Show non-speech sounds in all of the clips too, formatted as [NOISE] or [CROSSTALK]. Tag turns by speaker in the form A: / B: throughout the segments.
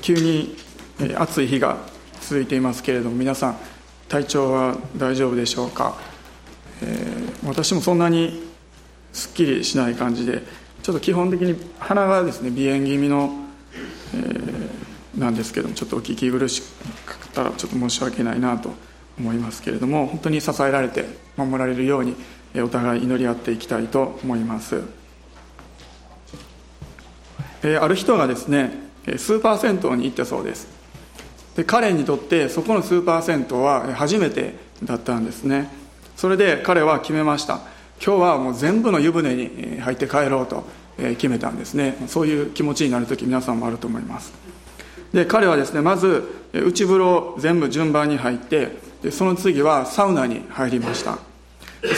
A: 急に暑い日が続いていますけれども皆さん体調は大丈夫でしょうか、えー、私もそんなにすっきりしない感じでちょっと基本的に鼻がですね鼻炎気味の、えー、なんですけどもちょっとお聞き苦しかったらちょっと申し訳ないなと思いますけれども本当に支えられて守られるようにお互い祈り合っていきたいと思います、えー、ある人がですねスーパー銭湯に行ったそうです。で彼にとってそこのスーパー銭湯は初めてだったんですね。それで彼は決めました。今日はもう全部の湯船に入って帰ろうと決めたんですね。そういう気持ちになる時皆さんもあると思います。で彼はですねまず内風呂全部順番に入ってでその次はサウナに入りました。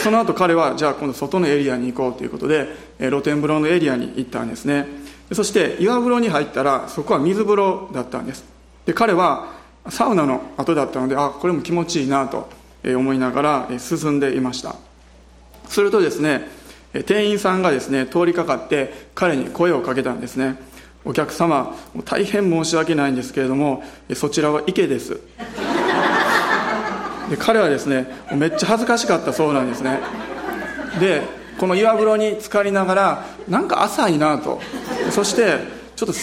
A: その後彼はじゃあ今度外のエリアに行こうということで露天風呂のエリアに行ったんですね。そして岩風呂に入ったらそこは水風呂だったんです。で彼はサウナの後だったのであこれも気持ちいいなと思いながら進んでいました。するとですね店員さんがですね通りかかって彼に声をかけたんですね。お客様大変申し訳ないんですけれどもそちらは池です。で彼はですねめっちゃ恥ずかしかったそうなんですね。でこの岩風呂に浸かりながらなんか浅いなと。そしてちょっと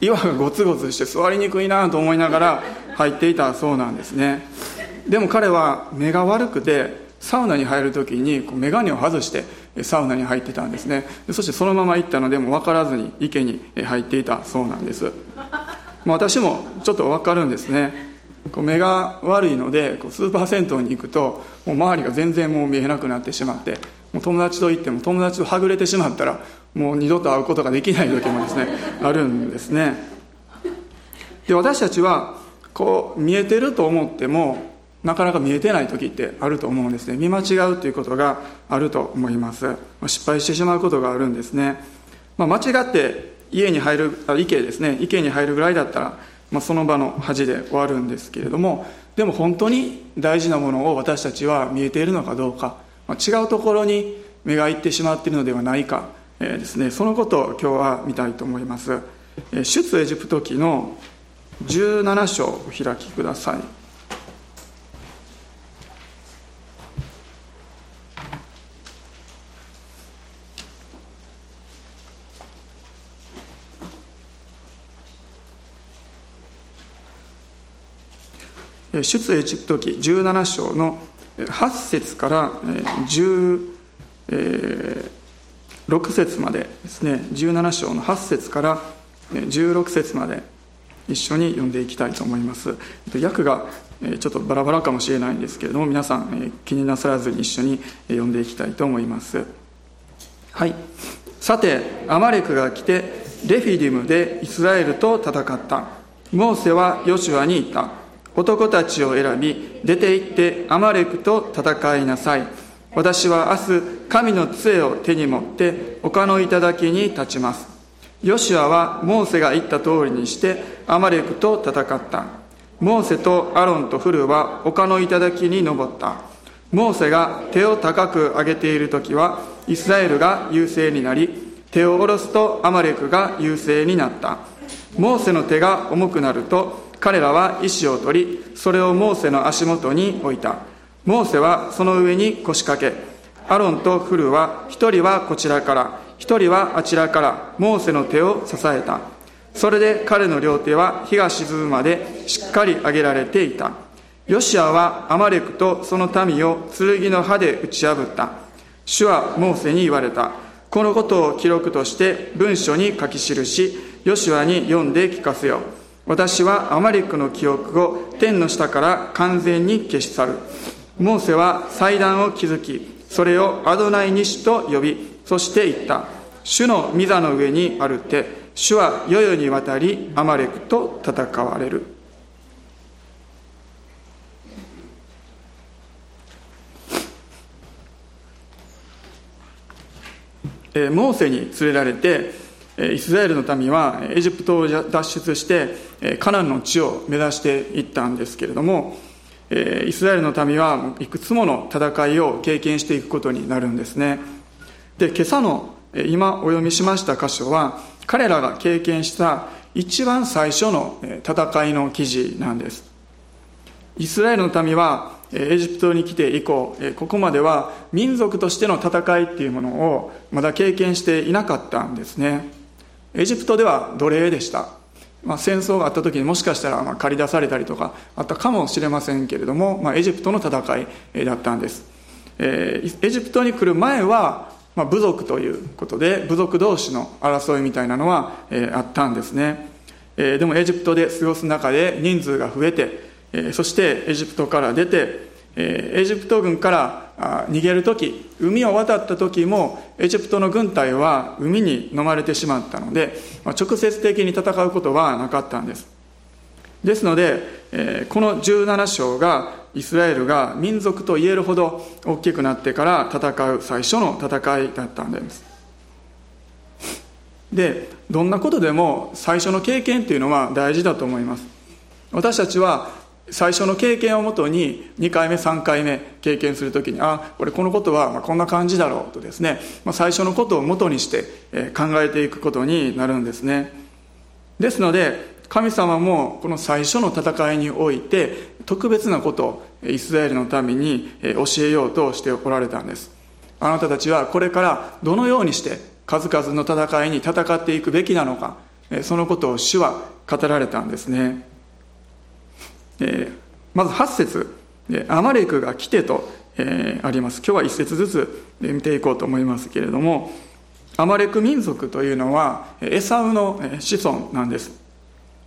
A: 岩がゴツゴツして座りにくいなと思いながら入っていたそうなんですね。でも彼は目が悪くてサウナに入る時に眼鏡を外してサウナに入ってたんですね。そしてそのまま行ったのでも分からずに池に入っていたそうなんです。私もちょっと分かるんですね。目が悪いのでスーパー銭湯に行くともう周りが全然もう見えなくなってしまってもう友達と行っても友達とはぐれてしまったらもう二度と会うことができない時もですね [LAUGHS] あるんですね。で私たちはこう見えてると思ってもなかなか見えてない時ってあると思うんですね。見間違うということがあると思います。失敗してしまうことがあるんですね、まあ、間違って家に入るあ池ですね。池に入るぐらいだったらまあ、その場の恥で終わるんですけれどもでも本当に大事なものを私たちは見えているのかどうか、違うところに目がいってしまっているのではないか、えー、ですね。そのことを今日は見たいと思います、えー、出エジプト記の17章お開きください。出エジプト記17章の8節から16節までですね。17章の8節から16節まで一緒に読んでいきたいと思います。訳がちょっとバラバラかもしれないんですけれども皆さん気になさらずに一緒に読んでいきたいと思います。はい。さてアマレクが来てレフィディムでイスラエルと戦った。モーセはヨシュアに言った。男たちを選び出て行ってアマレクと戦いなさい。私は明日神の杖を手に持って丘の頂に立ちます。ヨシアはモーセが言った通りにしてアマレクと戦った。モーセとアロンとフルは丘の頂に登った。モーセが手を高く上げている時はイスラエルが優勢になり手を下ろすとアマレクが優勢になった。モーセの手が重くなると彼らは石を取りそれをモーセの足元に置いた。モーセはその上に腰掛けアロンとフルは一人はこちらから一人はあちらからモーセの手を支えた。それで彼の両手は日が沈むまでしっかり上げられていた。ヨシアはアマレクとその民を剣の刃で打ち破った。主はモーセに言われた。このことを記録として文書に書き記しヨシュアに読んで聞かせよう。私はアマレクの記憶を天の下から完全に消し去る。モーセは祭壇を築きそれをアドナイニシと呼びそして言った。主の御座の上にあるって主は世々にわたりアマレクと戦われる。えモーセに連れられてイスラエルの民はエジプトを脱出してカナンの地を目指していったんですけれどもイスラエルの民はいくつもの戦いを経験していくことになるんですね。で今朝の今お読みしました箇所は彼らが経験した一番最初の戦いの記事なんです。イスラエルの民はエジプトに来て以降ここまでは民族としての戦いっていうものをまだ経験していなかったんですね。エジプトでは奴隷でした。まあ、戦争があった時にもしかしたらまあ借り出されたりとかあったかもしれませんけれども、まあ、エジプトの戦いだったんです、えー、エジプトに来る前は、まあ、部族ということで部族同士の争いみたいなのは、えー、あったんですね、えー、でもエジプトで過ごす中で人数が増えてえそしてエジプトから出てえエジプト軍から逃げる時海を渡った時もエジプトの軍隊は海に飲まれてしまったので直接的に戦うことはなかったんです。ですのでこの17章がイスラエルが民族と言えるほど大きくなってから戦う最初の戦いだったんです。でどんなことでも最初の経験っていうのは大事だと思います。私たちは最初の経験をもとに2回目3回目経験するときにあこれこのことはこんな感じだろうとですね最初のことをもとにして考えていくことになるんですね。ですので神様もこの最初の戦いにおいて特別なことをイスラエルのために教えようとしておられたんです。あなたたちはこれからどのようにして数々の戦いに戦っていくべきなのかそのことを主は語られたんですね。えー、まず8節アマレクが来てと、えー、あります。今日は1節ずつ見ていこうと思いますけれどもアマレク民族というのはエサウの子孫なんです。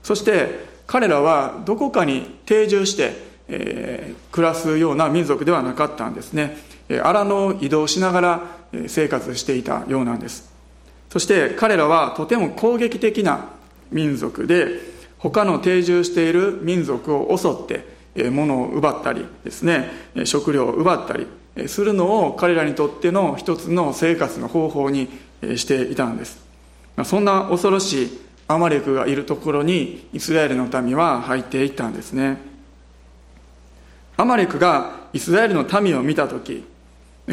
A: そして彼らはどこかに定住して、えー、暮らすような民族ではなかったんですね。荒野を移動しながら生活していたようなんです。そして彼らはとても攻撃的な民族で他の定住している民族を襲って物を奪ったりですね食料を奪ったりするのを彼らにとっての一つの生活の方法にしていたんです。そんな恐ろしいアマレクがいるところにイスラエルの民は入っていったんですね。アマレクがイスラエルの民を見た時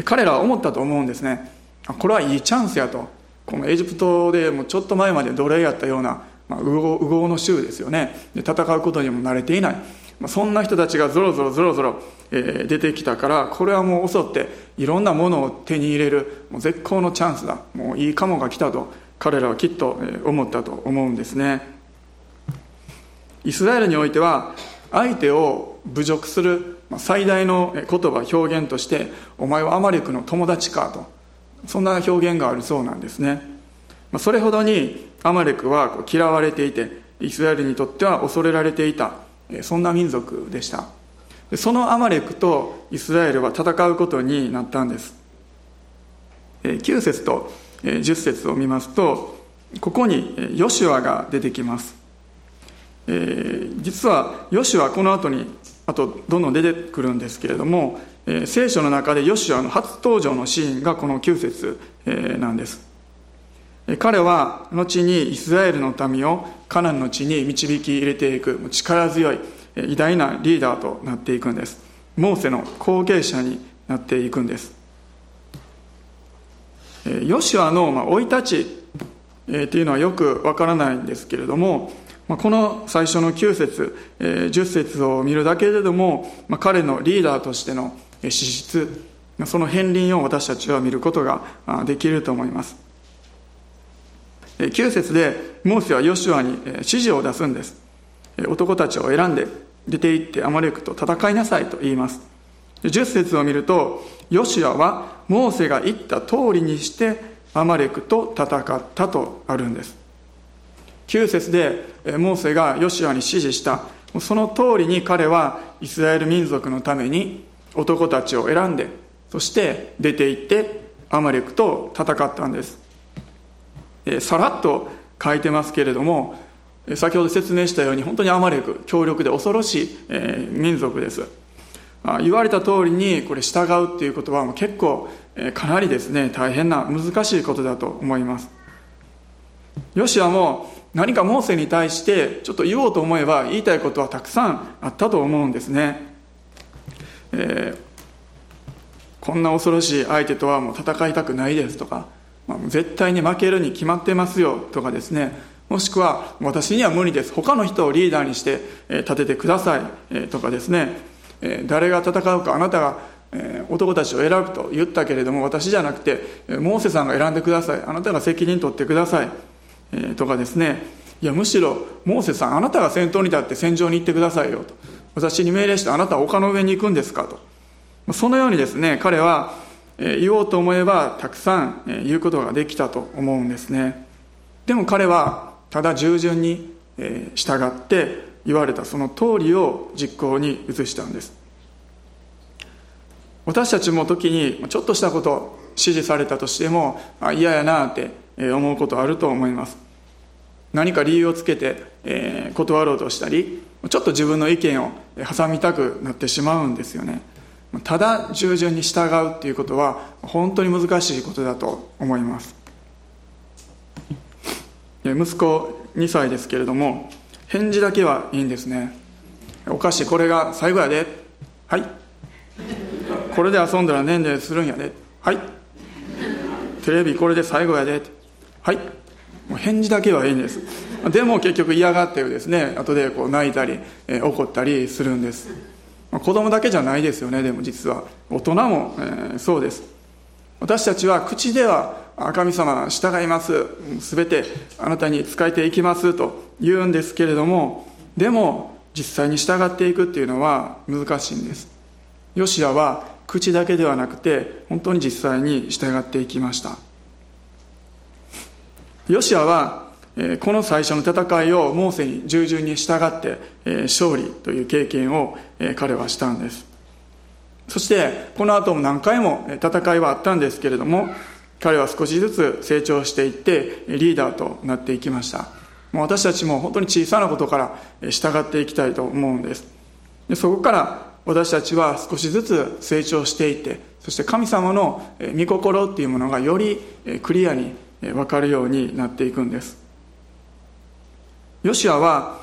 A: 彼らは思ったと思うんですね。これはいいチャンスやと。このエジプトでもちょっと前まで奴隷やったようなまあ、右往の州ですよね。で戦うことにも慣れていない、まあ、そんな人たちがぞろぞろぞろぞろ、えー、出てきたからこれはもう襲っていろんなものを手に入れるもう絶好のチャンスだ。もういいカモが来たと彼らはきっと思ったと思うんですね。イスラエルにおいては相手を侮辱する最大の言葉表現として「お前はアマレクの友達か」と。そんな表現があるそうなんですね。それほどにアマレクは嫌われていてイスラエルにとっては恐れられていたそんな民族でした。そのアマレクとイスラエルは戦うことになったんです。9節と10節を見ますとここにヨシュアが出てきます。実はヨシュアこの後にあとどんどん出てくるんですけれども聖書の中でヨシュアの初登場のシーンがこの9節なんです。彼は後にイスラエルの民をカナンの地に導き入れていく力強い偉大なリーダーとなっていくんです。モーセの後継者になっていくんです。ヨシュアの生い立ちっていうのはよくわからないんですけれどもこの最初の9節10節を見るだけでも彼のリーダーとしての資質その片鱗を私たちは見ることができると思います。9節でモーセはヨシュアに指示を出すんです。男たちを選んで出て行ってアマレクと戦いなさいと言います。10節を見るとヨシュアはモーセが言った通りにしてアマレクと戦ったとあるんです。9節でモーセがヨシュアに指示した。その通りに彼はイスラエル民族のために男たちを選んでそして出て行ってアマレクと戦ったんです。さらっと書いてますけれども先ほど説明したように本当にアマレク強力で恐ろしい、え民族です。言われた通りにこれ従うっていうことは結構かなりですね大変な難しいことだと思います。ヨシアも何かモーセに対してちょっと言おうと思えば言いたいことはたくさんあったと思うんですね、えー、こんな恐ろしい相手とはもう戦いたくないですとか、絶対に負けるに決まってますよとかですね。もしくは私には無理です。他の人をリーダーにして立ててください。とかですね。誰が戦うかあなたが男たちを選ぶと言ったけれども私じゃなくてモーセさんが選んでください。あなたが責任取ってください。とかですね。いやむしろモーセさんあなたが先頭に立って戦場に行ってくださいよと。私に命令してあなたは丘の上に行くんですかと。そのようにですね彼は言おうと思えばたくさん言うことができたと思うんですね。でも彼はただ従順に従って言われたその通りを実行に移したんです。私たちも時にちょっとしたことを指示されたとしても嫌やなって思うことあると思います。何か理由をつけて、断ろうとしたりちょっと自分の意見を挟みたくなってしまうんですよね。ただ従順に従うっていうことは本当に難しいことだと思います。息子2歳ですけれども返事だけはいいんですね。お菓子これが最後やで。はい。これで遊んだら年齢するんやで。はい。テレビこれで最後やで。はい。もう返事だけはいいんです。でも結局嫌がってですね後でこう泣いたり、え、怒ったりするんです。子供だけじゃないですよねでも実は。大人も、えー、そうです。私たちは口では神様従います。全てあなたに仕えていきますと言うんですけれどもでも実際に従っていくっていうのは難しいんです。ヨシアは口だけではなくて本当に実際に従っていきました。ヨシアはこの最初の戦いをモーセに従順に従って勝利という経験を彼はしたんです。そしてこの後も何回も戦いはあったんですけれども彼は少しずつ成長していってリーダーとなっていきました。私たちも本当に小さなことから従っていきたいと思うんです。でそこから私たちは少しずつ成長していってそして神様の御心っていうものがよりクリアに分かるようになっていくんです。ヨシアは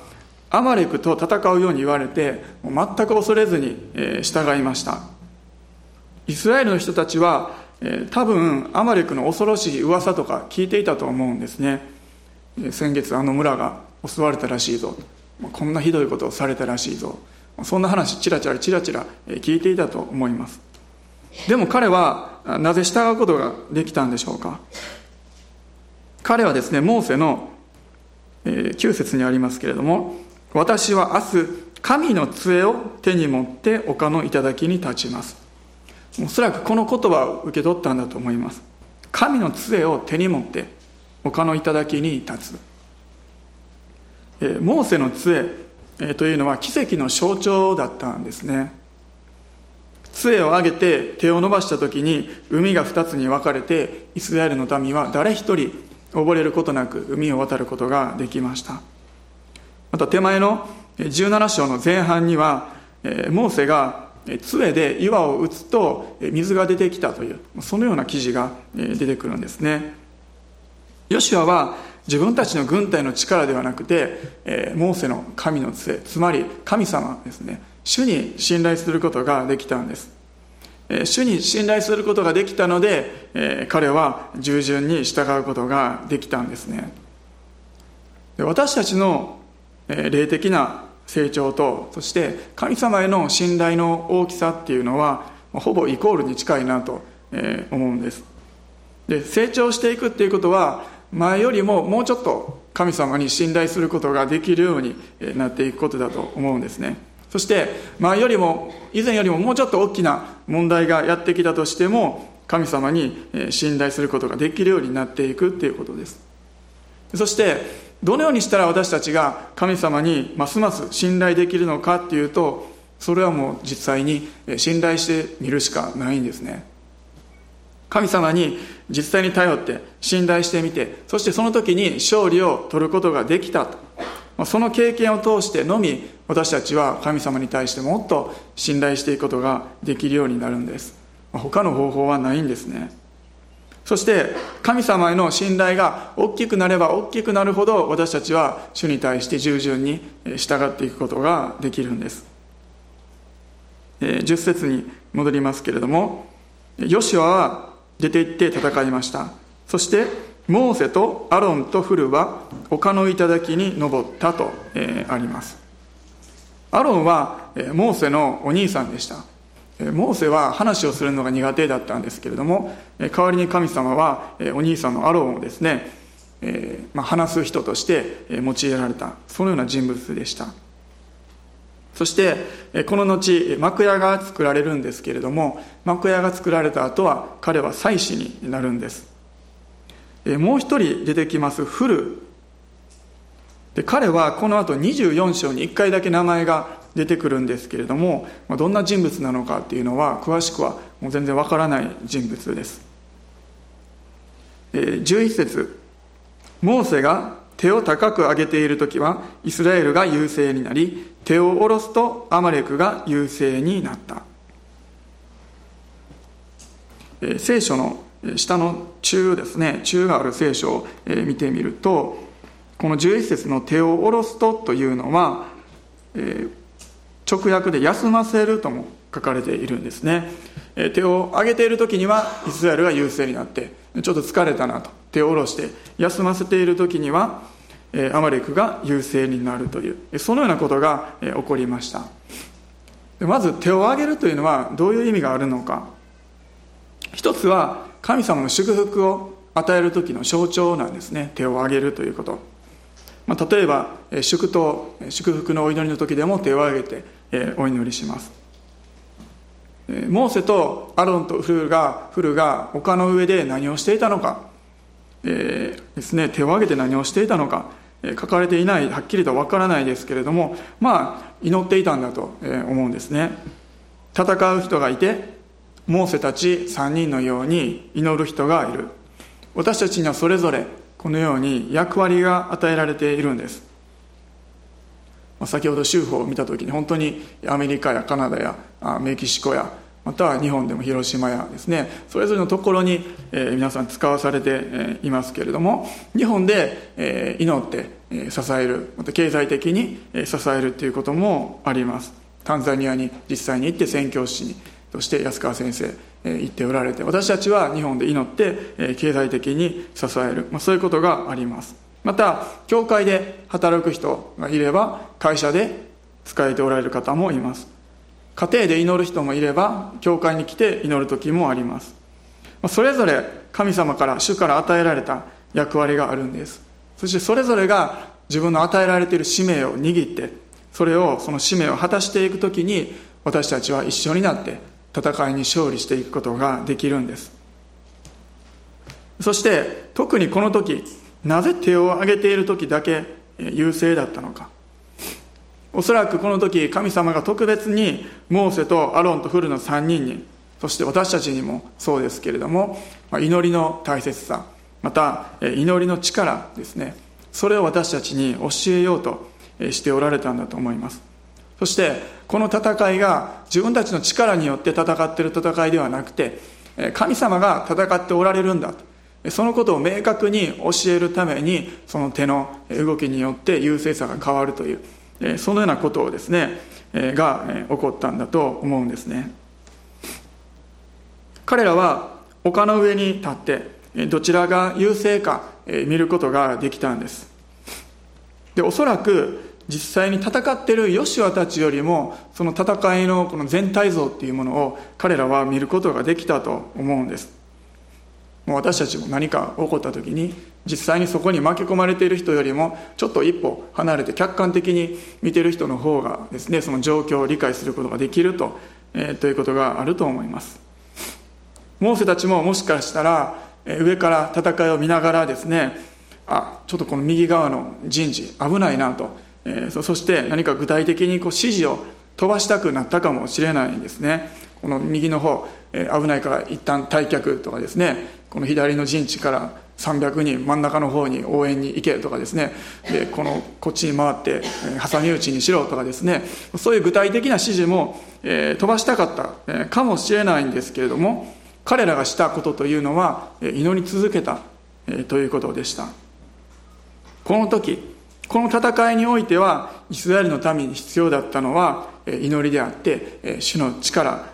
A: アマレクと戦うように言われて全く恐れずに従いました。イスラエルの人たちは多分アマレクの恐ろしい噂とか聞いていたと思うんですね。先月あの村が襲われたらしいぞ。こんなひどいことをされたらしいぞ。そんな話チラチラチラチラ聞いていたと思います。でも彼はなぜ従うことができたんでしょうか。彼はですねモーセの9節にありますけれども私は明日神の杖を手に持って丘の頂に立ちます。おそらくこの言葉を受け取ったんだと思います。神の杖を手に持って丘の頂に立つ。えモーセの杖というのは奇跡の象徴だったんですね。杖を上げて手を伸ばした時に海が2つに分かれてイスラエルの民は誰一人溺れることなく海を渡ることができました。また手前の17章の前半にはモーセが杖で岩を打つと水が出てきたというそのような記事が出てくるんですね。ヨシュアは自分たちの軍隊の力ではなくてモーセの神の杖つまり神様ですね。主に信頼することができたんです。主に信頼することができたので彼は従順に従うことができたんですね。私たちの霊的な成長とそして神様への信頼の大きさっていうのはほぼイコールに近いなと思うんです。で成長していくっていうことは前よりももうちょっと神様に信頼することができるようになっていくことだと思うんですね。そして前よりも以前よりももうちょっと大きな問題がやってきたとしても神様に信頼することができるようになっていくっていうことです。そしてどのようにしたら私たちが神様にますます信頼できるのかっていうとそれはもう実際に信頼してみるしかないんですね。神様に実際に頼って信頼してみてそしてその時に勝利を取ることができたと。その経験を通してのみ私たちは神様に対してもっと信頼していくことができるようになるんです。他の方法はないんですね。そして神様への信頼が大きくなれば大きくなるほど私たちは主に対して従順に従っていくことができるんです。10節に戻りますけれどもヨシュアは出て行って戦いました。そしてモーセとアロンとフルは丘の頂に登ったと、え、あります。アロンはモーセのお兄さんでした。モーセは話をするのが苦手だったんですけれども代わりに神様はお兄さんのアロンをですね、えま、話す人として用いられたそのような人物でした。そしてこの後幕屋が作られるんですけれども幕屋が作られた後は彼は祭司になるんです。もう一人出てきますフル。で彼はこの後24章に1回だけ名前が出てくるんですけれどもどんな人物なのかっていうのは詳しくはもう全然わからない人物です。11節。モーセが手を高く上げている時はイスラエルが優勢になり手を下ろすとアマレクが優勢になった。聖書の下の中ですね中がある聖書を見てみるとこの11節の手を下ろすとというのは、え直訳で休ませるとも書かれているんですね、手を上げている時にはイスラエルが優勢になってちょっと疲れたなと手を下ろして休ませている時には、アマレクが優勢になるというそのようなことが、起こりました。まず手を上げるというのはどういう意味があるのか。一つは神様の祝福を与える時の象徴なんですね。手を上げるということ。ま、例えば祝祷祝福のお祈りの時でも手を挙げて、えお祈りします。モーセとアロンとフルがフルが丘の上で何をしていたのか、えー、ですね、手を挙げて何をしていたのか、え書かれていないはっきりとわからないですけれどもまあ祈っていたんだと思うんですね。戦う人がいてモーセたち3人のように祈る人がいる。私たちにはそれぞれこのように役割が与えられているんです。先ほど州法を見た時に本当にアメリカやカナダやメキシコやまたは日本でも広島やですねそれぞれのところに、え皆さん使わされていますけれども日本で、え祈って支えるまた経済的に支えるということもあります。タンザニアに実際に行って宣教師として安川先生言っておられて私たちは日本で祈って経済的に支える、まあ、そういうことがあります。また教会で働く人がいれば会社で使えておられる方もいます。家庭で祈る人もいれば教会に来て祈る時もあります。それぞれ神様から主から与えられた役割があるんです。そしてそれぞれが自分の与えられている使命を握ってそれをその使命を果たしていく時に私たちは一緒になって戦いに勝利していくことができるんです。そして特にこの時なぜ手を挙げている時だけ優勢だったのか。おそらくこの時神様が特別にモーセとアロンとフルの3人にそして私たちにもそうですけれども祈りの大切さまた祈りの力ですね。それを私たちに教えようとしておられたんだと思います。そしてこの戦いが自分たちの力によって戦っている戦いではなくて神様が戦っておられるんだそのことを明確に教えるためにその手の動きによって優勢さが変わるというそのようなことをですねが起こったんだと思うんですね。彼らは丘の上に立ってどちらが優勢か見ることができたんです。でおそらく実際に戦っているヨシュアたちよりもその戦いのこの全体像っていうものを彼らは見ることができたと思うんです。もう私たちも何か起こった時に実際にそこに巻き込まれている人よりもちょっと一歩離れて客観的に見ている人の方がですねその状況を理解することができると,、えー、ということがあると思います。モーセたちももしかしたら上から戦いを見ながらですねあちょっとこの右側の陣地危ないなと。えー、そして何か具体的にこう指示を飛ばしたくなったかもしれないんですね。この右の方、え、危ないから一旦退却とかですねこの左の陣地から300人真ん中の方に応援に行けとかですねでこのこっちに回って挟み撃ちにしろとかですねそういう具体的な指示も、え、飛ばしたかった、え、かもしれないんですけれども彼らがしたことというのは祈り続けた、え、ということでした。この時この戦いにおいてはイスラエルの民に必要だったのは祈りであって主の力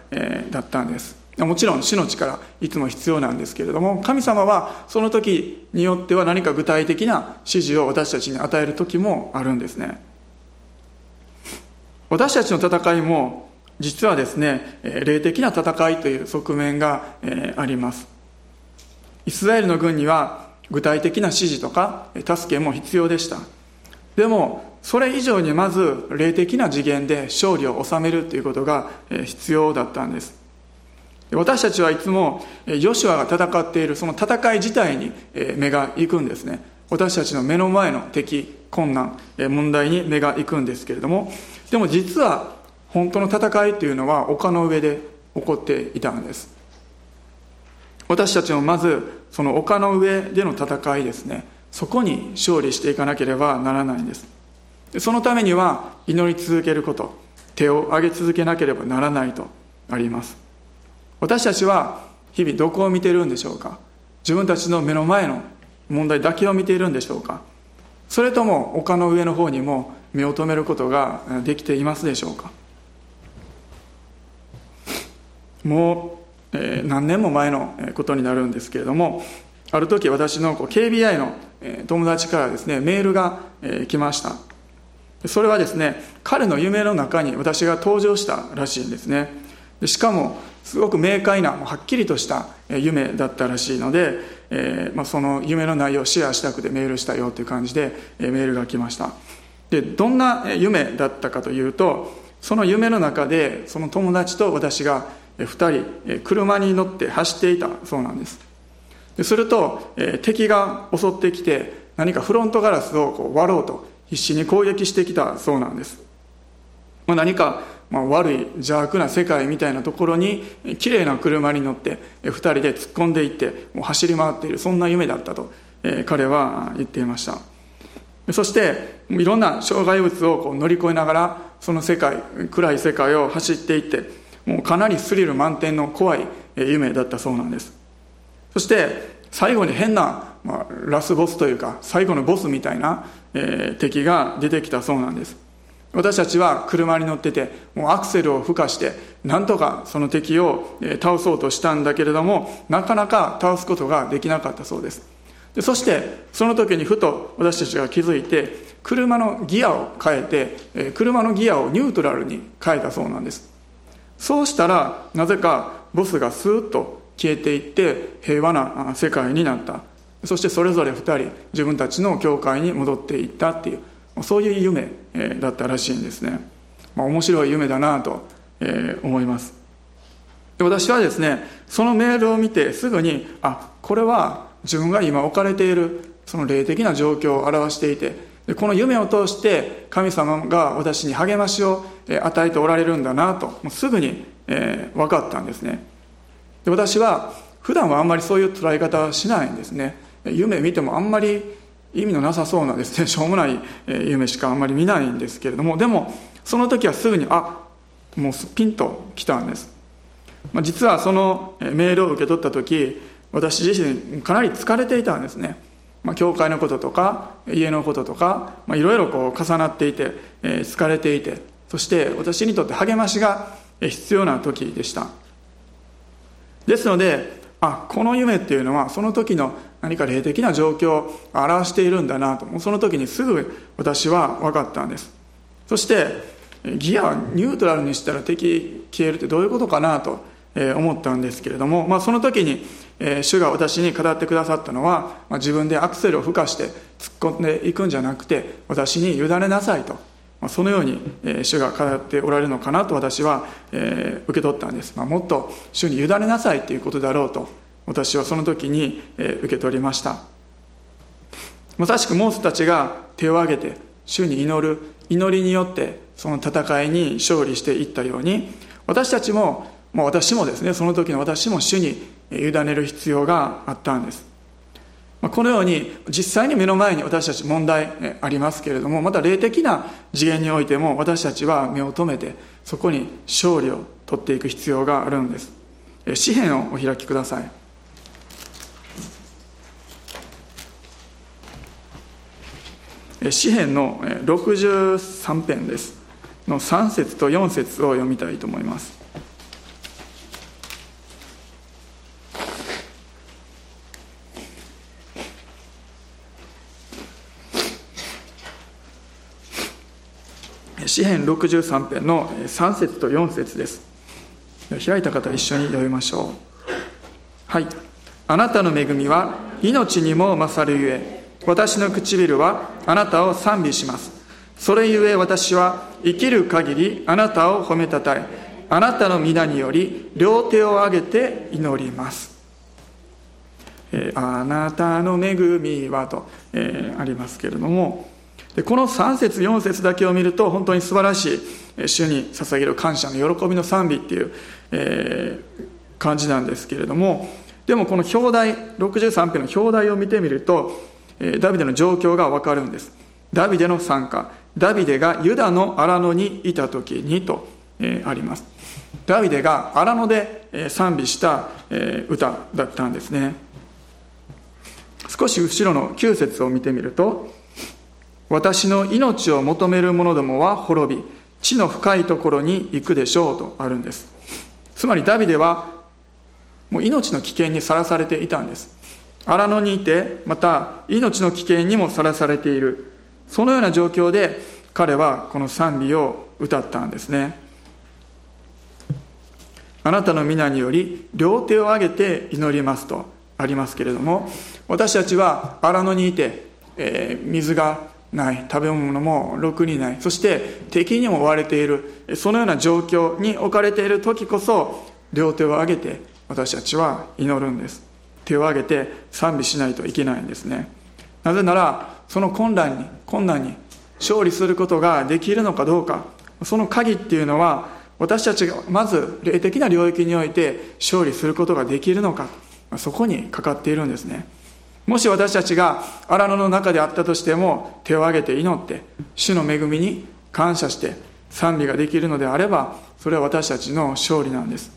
A: だったんです。もちろん死の力いつも必要なんですけれども神様はその時によっては何か具体的な指示を私たちに与える時もあるんですね。私たちの戦いも実はですね霊的な戦いという側面があります。イスラエルの軍には具体的な指示とか助けも必要でした。でもそれ以上にまず霊的な次元で勝利を収めるということが必要だったんです。私たちはいつもヨシュアが戦っているその戦い自体に目が行くんですね。私たちの目の前の敵困難問題に目が行くんですけれどもでも実は本当の戦いというのは丘の上で起こっていたんです。私たちもまずその丘の上での戦いですね。そこに勝利していかなければならないんです。そのためには祈り続けること手を挙げ続けなければならないとあります。私たちは日々どこを見ているんでしょうか？自分たちの目の前の問題だけを見ているんでしょうか？それとも丘の上の方にも目を留めることができていますでしょうか？もう、えー、何年も前のことになるんですけれどもある時私の KBI の友達からですねメールが来ました。それはですね彼の夢の中に私が登場したらしいんですね。しかもすごく明快なはっきりとした夢だったらしいので、えーまあ、その夢の内容をシェアしたくてメールしたよという感じでメールが来ました。でどんな夢だったかというとその夢の中でその友達と私が2人車に乗って走っていたそうなんです。すると敵が襲ってきて何かフロントガラスをこう割ろうと必死に攻撃してきたそうなんです、まあ、何かまあ、悪い邪悪な世界みたいなところに綺麗な車に乗って2人で突っ込んでいってもう走り回っているそんな夢だったと、え、彼は言っていました。そしていろんな障害物をこう乗り越えながらその世界暗い世界を走っていってもうかなりスリル満点の怖い夢だったそうなんです。そして最後に変な、まあ、ラスボスというか最後のボスみたいな、えー、敵が出てきたそうなんです。私たちは車に乗っててもうアクセルを吹かしてなんとかその敵を倒そうとしたんだけれどもなかなか倒すことができなかったそうです。でそしてその時にふと私たちが気づいて車のギアを変えて車のギアをニュートラルに変えたそうなんです。そうしたらなぜかボスがスーッと消えていって平和な世界になった。そしてそれぞれ2人自分たちの教会に戻っていったっていう。そういう夢だったらしいんですね、まあ、面白い夢だなと思います。私はですねそのメールを見てすぐにあこれは自分が今置かれているその霊的な状況を表していてこの夢を通して神様が私に励ましを与えておられるんだなともうすぐに、えー、分かったんですね。で私は普段はあんまりそういう捉え方はしないんですね。夢見てもあんまり意味のなさそうなですね [LAUGHS] しょうもない夢しかあんまり見ないんですけれどもでもその時はすぐにあもうピンときたんです、まあ、実はそのメールを受け取った時私自身かなり疲れていたんですね、まあ、教会のこととか家のこととかいろいろこう重なっていて、えー、疲れていてそして私にとって励ましが必要な時でした。ですのであこの夢っていうのはその時の何か霊的な状況を表しているんだなと。もうその時にすぐ私は分かったんです。そしてギアニュートラルにしたら敵消えるってどういうことかなと思ったんですけれども、まあ、その時に主が私に語ってくださったのは、まあ、自分でアクセルを吹かして突っ込んでいくんじゃなくて私に委ねなさいと、そのように主が語っておられるのかなと私は受け取ったんです、まあ、もっと主に委ねなさいということだろうと私はその時に受け取りました。まさしくモーセたちが手を挙げて主に祈る祈りによってその戦いに勝利していったように私たちももう私もですねその時の私も主に委ねる必要があったんです。このように実際に目の前に私たち問題ありますけれどもまた霊的な次元においても私たちは目を留めてそこに勝利を取っていく必要があるんです。詩篇をお開きください。詩篇の63編です。の3節と4節を読みたいと思います。詩編63編の3節と4節です。開いた方一緒に読みましょう。はい。あなたの恵みは命にも勝るゆえ私の唇はあなたを賛美します。それゆえ私は生きる限りあなたを褒めたたえあなたの皆により両手を上げて祈ります。えあなたの恵みはと、えー、ありますけれどもでこの3節4節だけを見ると本当に素晴らしい主に捧げる感謝の喜びの賛美っていう、えー、感じなんですけれどもでもこの表題63編の表題を見てみると、えー、ダビデの状況がわかるんです。ダビデの参加ダビデがユダの荒野にいた時にと、えー、あります。ダビデが荒野で賛美した、えー、歌だったんですね。少し後ろの9節を見てみると私の命を求める者どもは滅び地の深いところに行くでしょうとあるんです。つまりダビデはもう命の危険にさらされていたんです。荒野にいてまた命の危険にもさらされている。そのような状況で彼はこの賛美を歌ったんですね。あなたの皆により両手を挙げて祈りますとありますけれども私たちは荒野にいて、えー、水がない食べ物もろくにない。そして敵にも追われている。そのような状況に置かれている時こそ両手を上げて私たちは祈るんです。手を挙げて賛美しないといけないんですね。なぜならその困難に困難に勝利することができるのかどうか。その鍵っていうのは私たちがまず霊的な領域において勝利することができるのか。そこにかかっているんですね。もし私たちが荒野の中であったとしても手を挙げて祈って主の恵みに感謝して賛美ができるのであればそれは私たちの勝利なんです。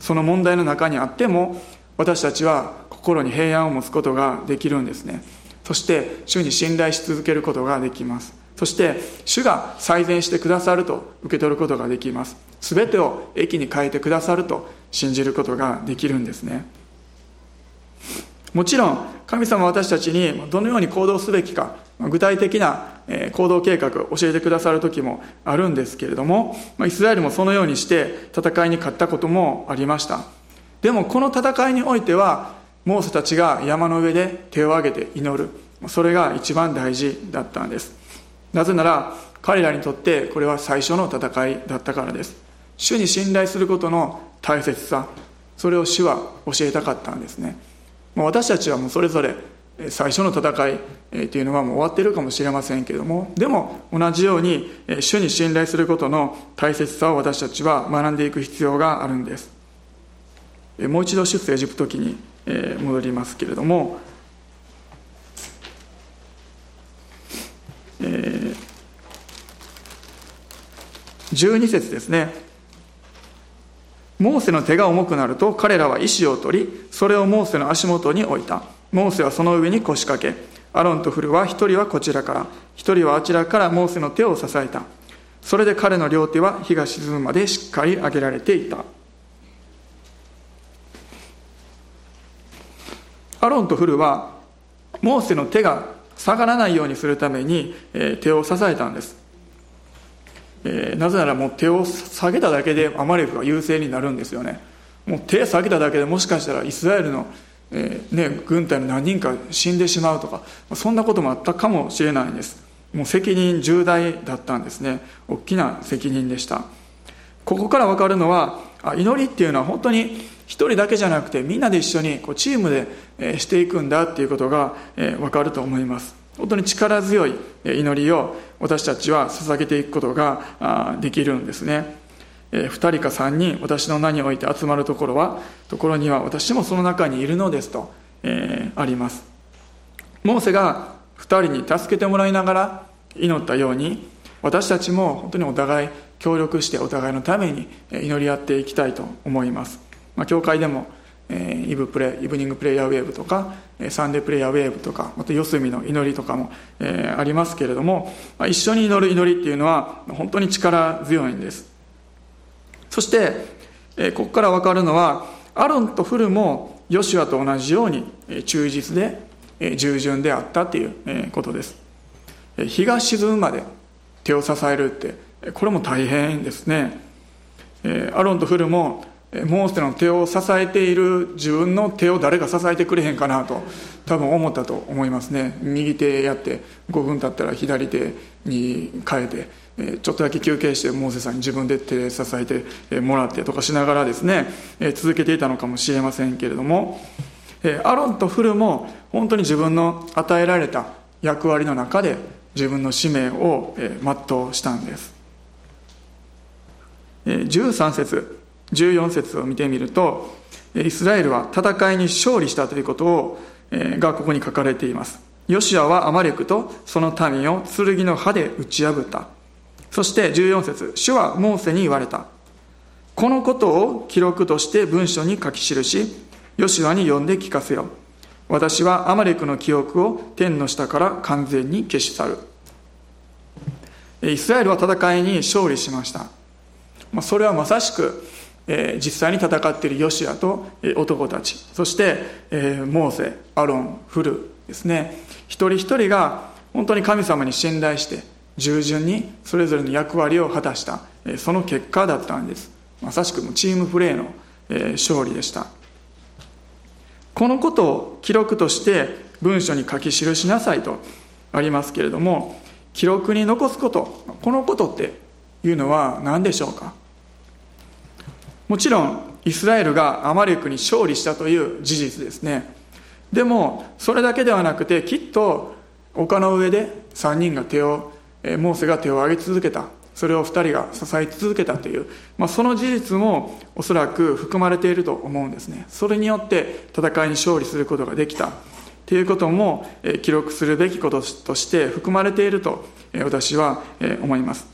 A: その問題の中にあっても私たちは心に平安を持つことができるんですね。そして主に信頼し続けることができます。そして主が最善してくださると受け取ることができます。全てを益に変えてくださると信じることができるんですね。もちろん神様は私たちにどのように行動すべきか具体的な行動計画を教えてくださる時もあるんですけれどもイスラエルもそのようにして戦いに勝ったこともありました。でもこの戦いにおいてはモーセたちが山の上で手を挙げて祈る。それが一番大事だったんです。なぜなら彼らにとってこれは最初の戦いだったからです。主に信頼することの大切さそれを主は教えたかったんですね。私たちはもうそれぞれ最初の戦いというのはもう終わっているかもしれませんけれどもでも同じように主に信頼することの大切さを私たちは学んでいく必要があるんです。もう一度出世エジプト記に戻りますけれども12節ですね。モーセの手が重くなると彼らは石を取りそれをモーセの足元に置いた。モーセはその上に腰掛けアロンとフルは一人はこちらから一人はあちらからモーセの手を支えた。それで彼の両手は日が沈むまでしっかり上げられていた。アロンとフルはモーセの手が下がらないようにするために手を支えたんです。えー、なぜならもう手を下げただけでアマレクが優勢になるんですよね。もう手下げただけでもしかしたらイスラエルの、えー、ね、軍隊の何人か死んでしまうとかそんなこともあったかもしれないんです。もう責任重大だったんですね。大きな責任でした。ここから分かるのは祈りっていうのは本当に一人だけじゃなくてみんなで一緒にこうチームでしていくんだっていうことが分かると思います。本当に力強い祈りを私たちは捧げていくことができるんですね。2人か3人私の名において集まるところはところには私もその中にいるのですと、えー、あります。モーセが2人に助けてもらいながら祈ったように私たちも本当にお互い協力してお互いのために祈り合っていきたいと思います、まあ、教会でもえイブプレイブニングプレイヤーウェーブとかサンデープレイヤーウェーブとかまた四隅の祈りとかも、えー、ありますけれどもま一緒に祈る祈りっていうのは本当に力強いんです。そして、えー、ここから分かるのはアロンとフルもヨシュアと同じように忠実で従順であったっていうことです。日が沈むまで手を支えるってこれも大変ですね。アロンとフルもモーセの手を支えている自分の手を誰か支えてくれへんかなと多分思ったと思いますね。右手やって5分経ったら左手に変えてちょっとだけ休憩してモーセさんに自分で手支えてもらってとかしながらですね続けていたのかもしれませんけれどもアロンとフルも本当に自分の与えられた役割の中で自分の使命を全うしたんです。13節。14節を見てみるとイスラエルは戦いに勝利したということをがここに書かれています。ヨシアはアマレクとその民を剣の刃で打ち破った。そして14節主はモーセに言われた。このことを記録として文書に書き記しヨシアに読んで聞かせよ。私はアマレクの記憶を天の下から完全に消し去る。イスラエルは戦いに勝利しました。それはまさしくえ実際に戦っているヨシアと、え男たち。そして、えモーセアロンフルですね。一人一人が本当に神様に信頼して従順にそれぞれの役割を果たした、えその結果だったんです。まさしくもチームプレーの、え勝利でした。このことを記録として文書に書き記しなさいとありますけれども記録に残すことこのことっていうのは何でしょうか？もちろんイスラエルがアマレクに勝利したという事実ですね。でもそれだけではなくてきっと丘の上で3人が手をモーセが手を挙げ続けた。それを2人が支え続けたという、まあ、その事実もおそらく含まれていると思うんですね。それによって戦いに勝利することができた。ということも記録するべきこととして含まれていると私は思います。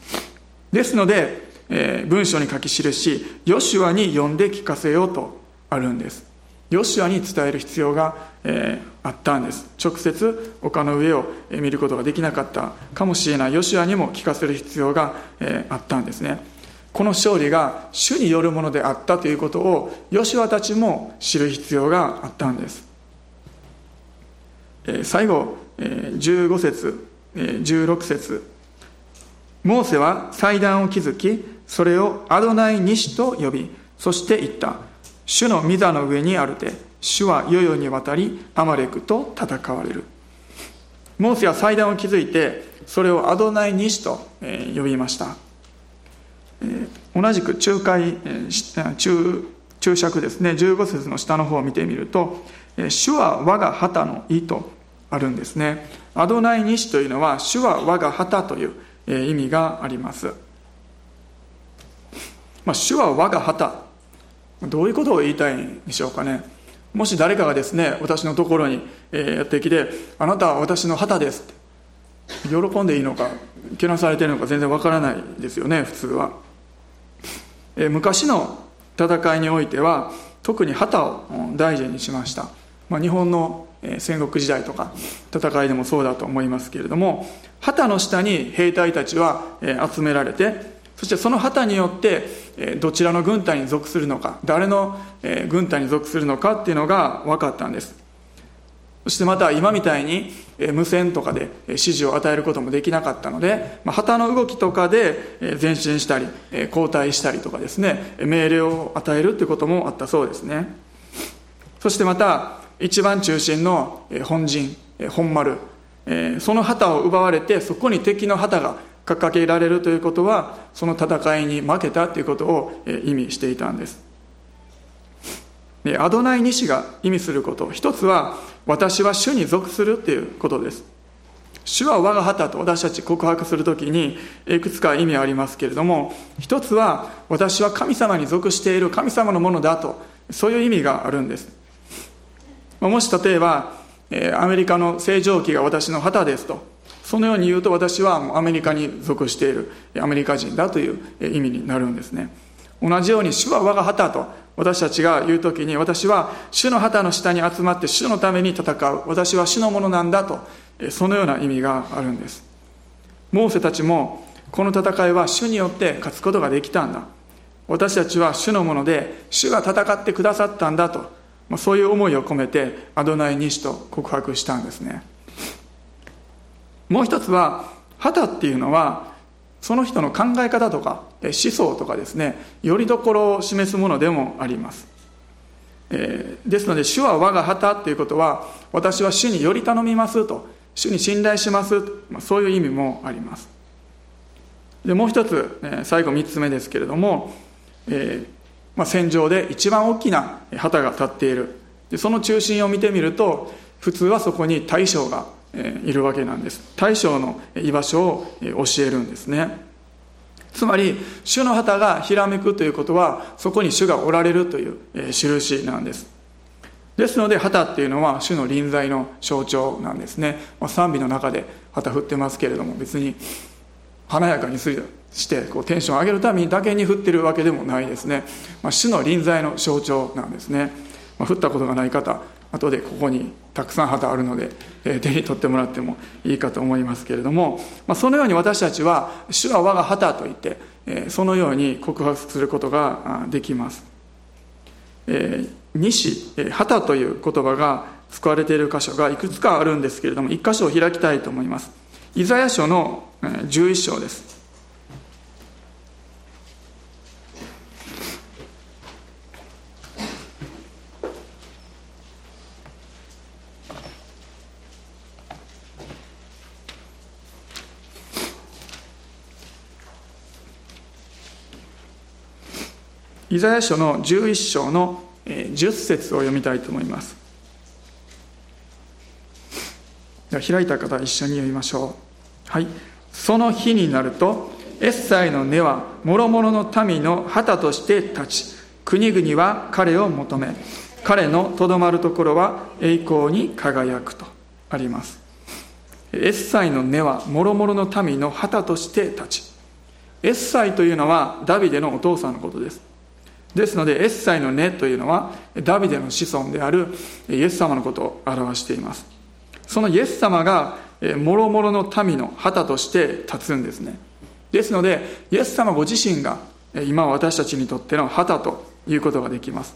A: ですのでえー、文章に書き記しヨシュアに読んで聞かせようとあるんです。ヨシュアに伝える必要が、えー、あったんです。直接丘の上を見ることができなかったかもしれない。ヨシュアにも聞かせる必要が、えー、あったんですね。この勝利が主によるものであったということをヨシュアたちも知る必要があったんです、えー、最後、えー、15節、えー、16節。モーセは祭壇を築きそれをアドナイ西と呼びそして言った。主の御座の上にあるて主は世々にわたりアマレクと戦われる。モーセは祭壇を築いてそれをアドナイ西と呼びました。同じく仲介注注釈ですね。15節の下の方を見てみると「主は我が旗の意」とあるんですね。アドナイ西というのは「主は我が旗」という意味があります。まあ、主は我が旗。どういうことを言いたいんでしょうかね。もし誰かがですね私のところにやってきて「あなたは私の旗です」って。喜んでいいのかけなされてるのか全然わからないですよね普通は。え昔の戦いにおいては特に旗を大事にしました、まあ、日本の戦国時代とか戦いでもそうだと思いますけれども旗の下に兵隊たちは集められてそしてその旗によってどちらの軍隊に属するのか誰の軍隊に属するのかっていうのが分かったんです。そしてまた今みたいに無線とかで指示を与えることもできなかったので旗の動きとかで前進したり交代したりとかですね命令を与えるってこともあったそうですね。そしてまた一番中心の本陣本丸その旗を奪われてそこに敵の旗が掲げられるということはその戦いに負けたということを意味していたんです。でアドナイ西が意味すること。一つは私は主に属するということです。主は我が旗と私たち告白するときにいくつか意味ありますけれども一つは私は神様に属している神様のものだとそういう意味があるんです。もし例えばアメリカの正常期が私の旗ですと。そのように言うと私はアメリカに属しているアメリカ人だという意味になるんですね。同じように主は我が旗と私たちが言う時に私は主の旗の下に集まって主のために戦う。私は主のものなんだとそのような意味があるんです。モーセたちもこの戦いは主によって勝つことができたんだ。私たちは主のもので主が戦ってくださったんだとそういう思いを込めてアドナイ西と告白したんですね。もう一つは旗っていうのはその人の考え方とか思想とかですねよりどころを示すものでもあります、えー、ですので主は我が旗ということは私は主により頼みますと主に信頼します、まあ、そういう意味もあります。でもう一つ、えー最後3つ目ですけれども、えーまあ、戦場で一番大きな旗が立っている。でその中心を見てみると普通はそこに大将がいるわけなんです。大将の居場所を教えるんですね。つまり主の旗がひらめくということはそこに主がおられるという印なんです。ですので旗っていうのは主の臨在の象徴なんですね、ま、賛美の中で旗振ってますけれども別に華やかにしてこうテンションを上げるためにだけに振ってるわけでもないですね、まあ、主の臨在の象徴なんですね、まあ、振ったことがない方後でここにたくさん旗あるので、えー、手に取ってもらってもいいかと思いますけれども、まあ、そのように私たちは「主は我が旗」と言って、えー、そのように告白することができます、えー、西「旗」という言葉が使われている箇所がいくつかあるんですけれども一箇所を開きたいと思います。イザヤ書の11章です。イザヤ書の11章の10節を読みたいと思います。開いた方一緒に読みましょう。はい。その日になるとエッサイの根は諸々の民の旗として立ち国々は彼を求め彼のとどまるところは栄光に輝くとあります。エッサイの根は諸々の民の旗として立ちエッサイというのはダビデのお父さんのことです。ですのでエッサイの根というのはダビデの子孫であるイエス様のことを表しています。そのイエス様が諸々の民の旗として立つんですね。ですのでイエス様ご自身が今私たちにとっての旗ということができます。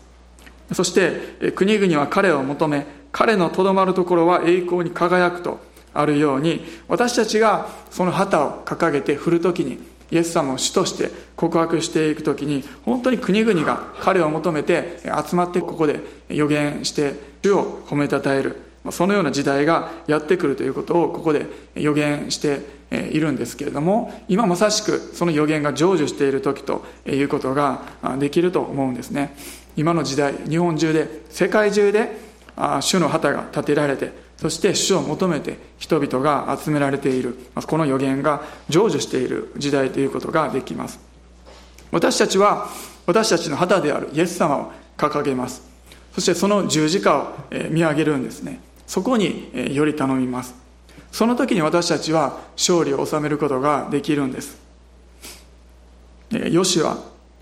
A: そして国々は彼を求め彼のとどまるところは栄光に輝くとあるように私たちがその旗を掲げて振るときにイエス様を主として告白していく時に本当に国々が彼を求めて集まってここで予言して主を褒めたたえる。そのような時代がやってくるということをここで予言しているんですけれども今まさしくその予言が成就している時ということができると思うんですね。今の時代日本中で世界中で主の旗が立てられてそして主を求めて人々が集められている。この予言が成就している時代ということができます。私たちは私たちの旗であるイエス様を掲げます。そしてその十字架を見上げるんですね。そこにより頼みます。その時に私たちは勝利を収めることができるんです。ヨシュア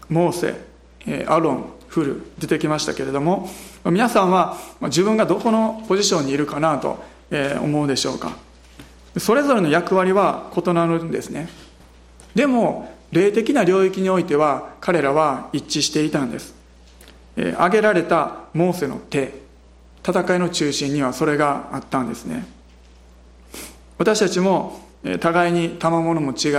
A: モーセアロンフル出てきましたけれども皆さんは自分がどこのポジションにいるかなと思うでしょうか。それぞれの役割は異なるんですね。でも霊的な領域においては彼らは一致していたんです。挙げられたモーセの手戦いの中心にはそれがあったんですね。私たちも互いに賜物も違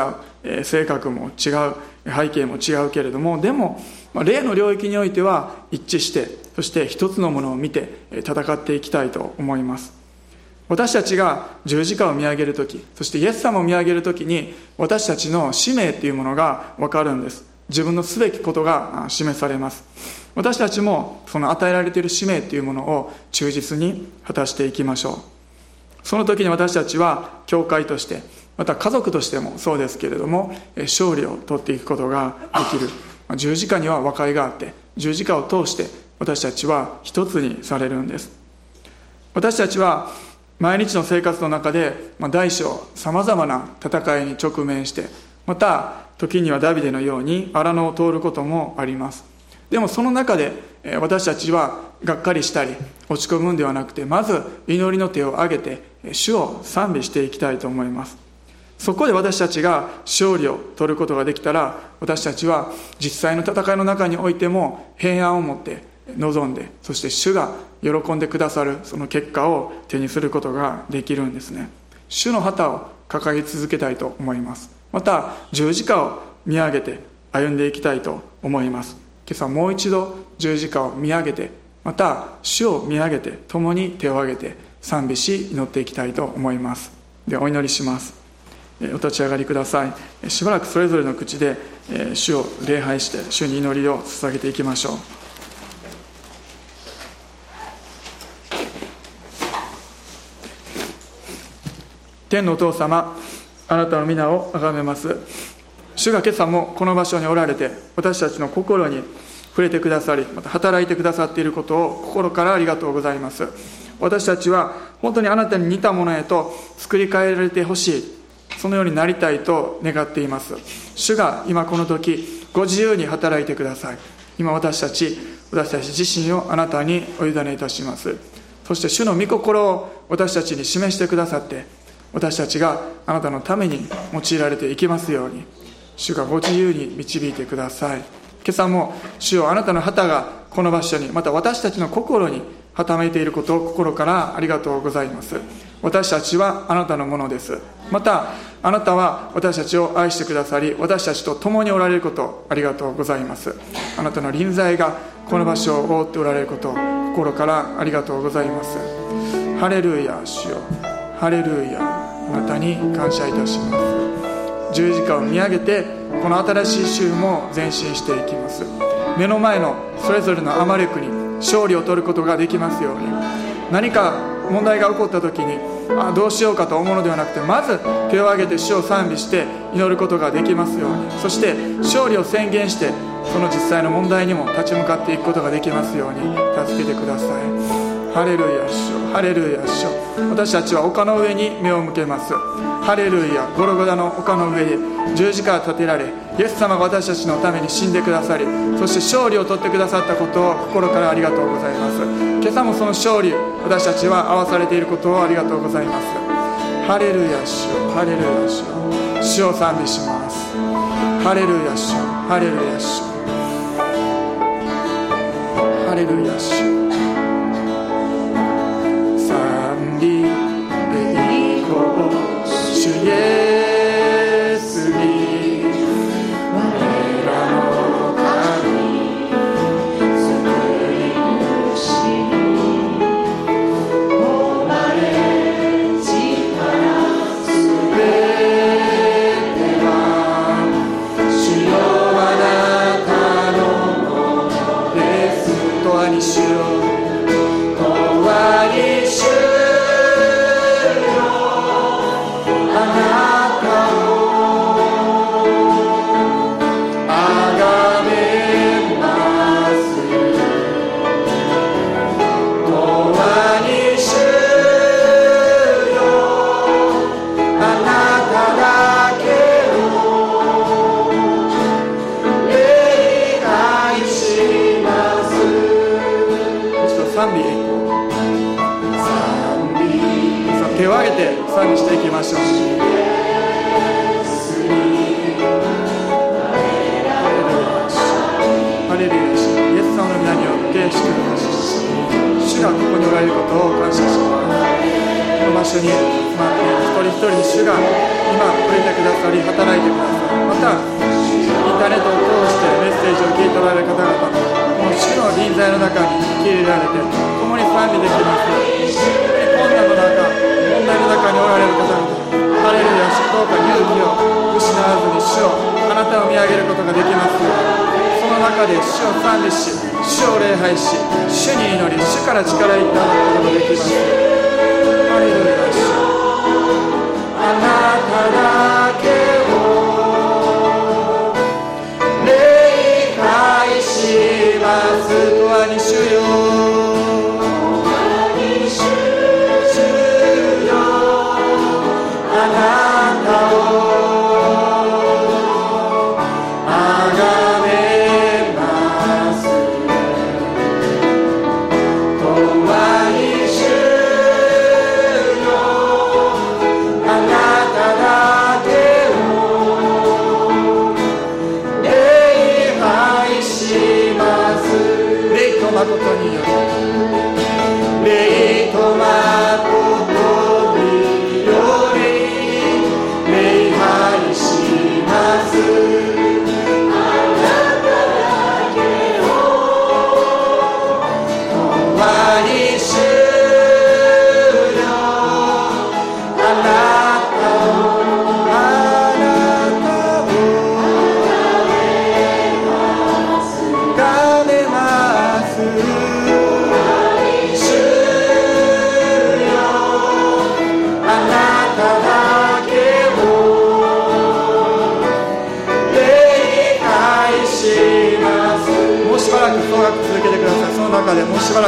A: う性格も違う背景も違うけれどもでも霊の領域においては一致してそして一つのものを見て戦っていきたいと思います。私たちが十字架を見上げる時そしてイエス様を見上げる時に私たちの使命っていうものが分かるんです。自分のすべきことが示されます。私たちもその与えられている使命っていうものを忠実に果たしていきましょう。その時に私たちは教会としてまた家族としてもそうですけれども勝利を取っていくことができる。十字架には和解があって十字架を通して私たちは一つにされるんです。私たちは毎日の生活の中で大小さまざまな戦いに直面してまた時にはダビデのように荒野を通ることもあります。でもその中で私たちはがっかりしたり落ち込むんではなくてまず祈りの手を挙げて主を賛美していきたいと思います。そこで私たちが勝利を取ることができたら私たちは実際の戦いの中においても平安を持って望んでそして主が喜んでくださるその結果を手にすることができるんですね。主の旗を掲げ続けたいと思います。また十字架を見上げて歩んでいきたいと思います。今朝もう一度十字架を見上げてまた主を見上げて共に手を挙げて賛美し祈っていきたいと思います。でお祈りします。お立ち上がりください。しばらくそれぞれの口で主を礼拝して主に祈りを捧げていきましょう。天のお父様あなたの皆を崇めます。主が今朝もこの場所におられて私たちの心に触れてくださりまた働いてくださっていることを心からありがとうございます。私たちは本当にあなたに似たものへと作り変えられてほしいそのようになりたいと願っています。主が今この時ご自由に働いてください。今私たち私たち自身をあなたにお委ねいたします。そして主の御心を私たちに示してくださって私たちがあなたのために用いられていきますように主がご自由に導いてください。今朝も主よあなたの旗がこの場所にまた私たちの心にはためいていることを心からありがとうございます。私たちはあなたのものです。またあなたは私たちを愛してくださり私たちと共におられることありがとうございます。あなたの臨在がこの場所を覆っておられることを心からありがとうございます。ハレルヤ主よ。ハレルヤ。あなたに感謝いたします。十字架を見上げてこの新しい週も前進していきます。目の前のそれぞれのアマレクに勝利を取ることができますように。何か問題が起こった時にあどうしようかと思うのではなくてまず手を挙げて主を賛美して祈ることができますように。そして勝利を宣言してその実際の問題にも立ち向かっていくことができますように。助けてください。ハレルヤ主ハレルヤ主私たちは丘の上に目を向けます。ハレルヤゴロゴダの丘の上で十字架が立てられイエス様が私たちのために死んでくださりそして勝利を取ってくださったことを心からありがとうございます。今朝もその勝利私たちは合わされていることをありがとうございます。ハレルヤ主ハレルヤ主主を賛美します。ハレルヤ主ハレルヤ主ハレルヤ主
B: 礼拝し。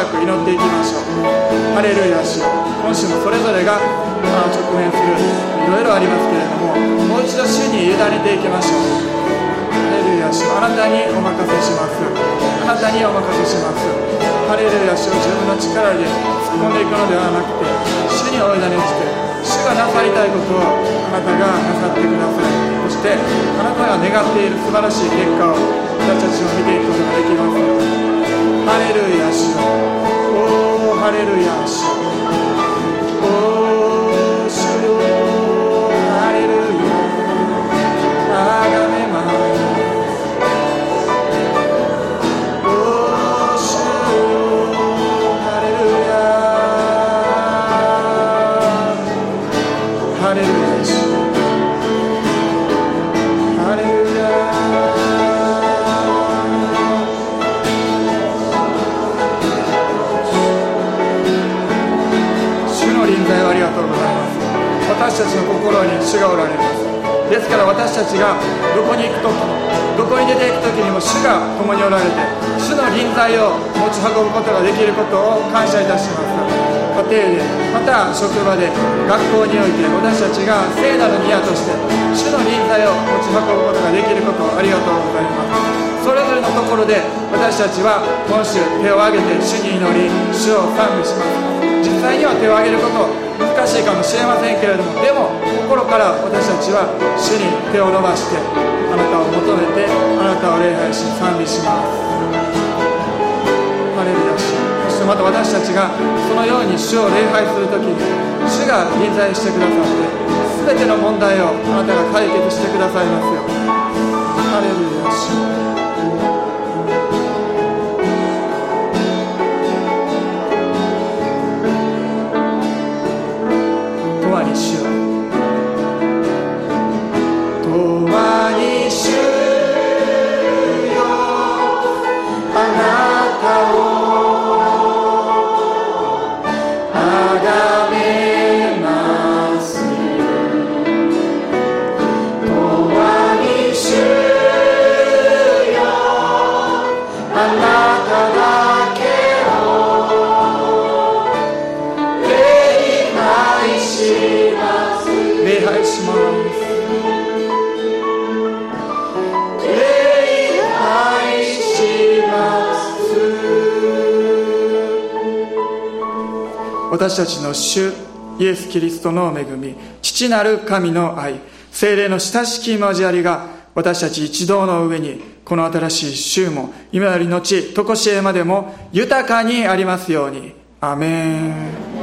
A: く祈っていきましょう。ハレルヤ主今週もそれぞれが直面するいろいろありますけれどももう一度主に委ねていきましょう。ハレルヤ主あなたにお任せします。あなたにお任せします。ハレルヤ主を自分の力で突っ込んでいくのではなくて主にお委ねして主がなさりたいことをあなたがなさってください。そしてあなたが願っている素晴らしい結果を私たちを見ていくことができます。ハレルヤ主おおハレルヤ。主お心に主がおられます。ですから私たちがどこに行く時もどこに出ていく時にも主が共におられて主の臨在を持ち運ぶことができることを感謝いたします。家庭でまた職場で学校において私たちが聖なる宮として主の臨在を持ち運ぶことができることをありがとうございます。それぞれのところで私たちは今週手を挙げて主に祈り主を賛美します。実際には手を挙げること難しいかもしれませんけれどもでも心から私たちは主に手を伸ばしてあなたを求めてあなたを礼拝し賛美します。ハレルヤ。主そしてまた私たちがそのように主を礼拝するときに主が臨在してくださって全ての問題をあなたが解決してくださいますよハレルヤ。主私たちの主イエス・キリストの恵み父なる神の愛精霊の親しき交わりが私たち一同の上にこの新しい週も今より後常しえまでも豊かにありますように。アメン。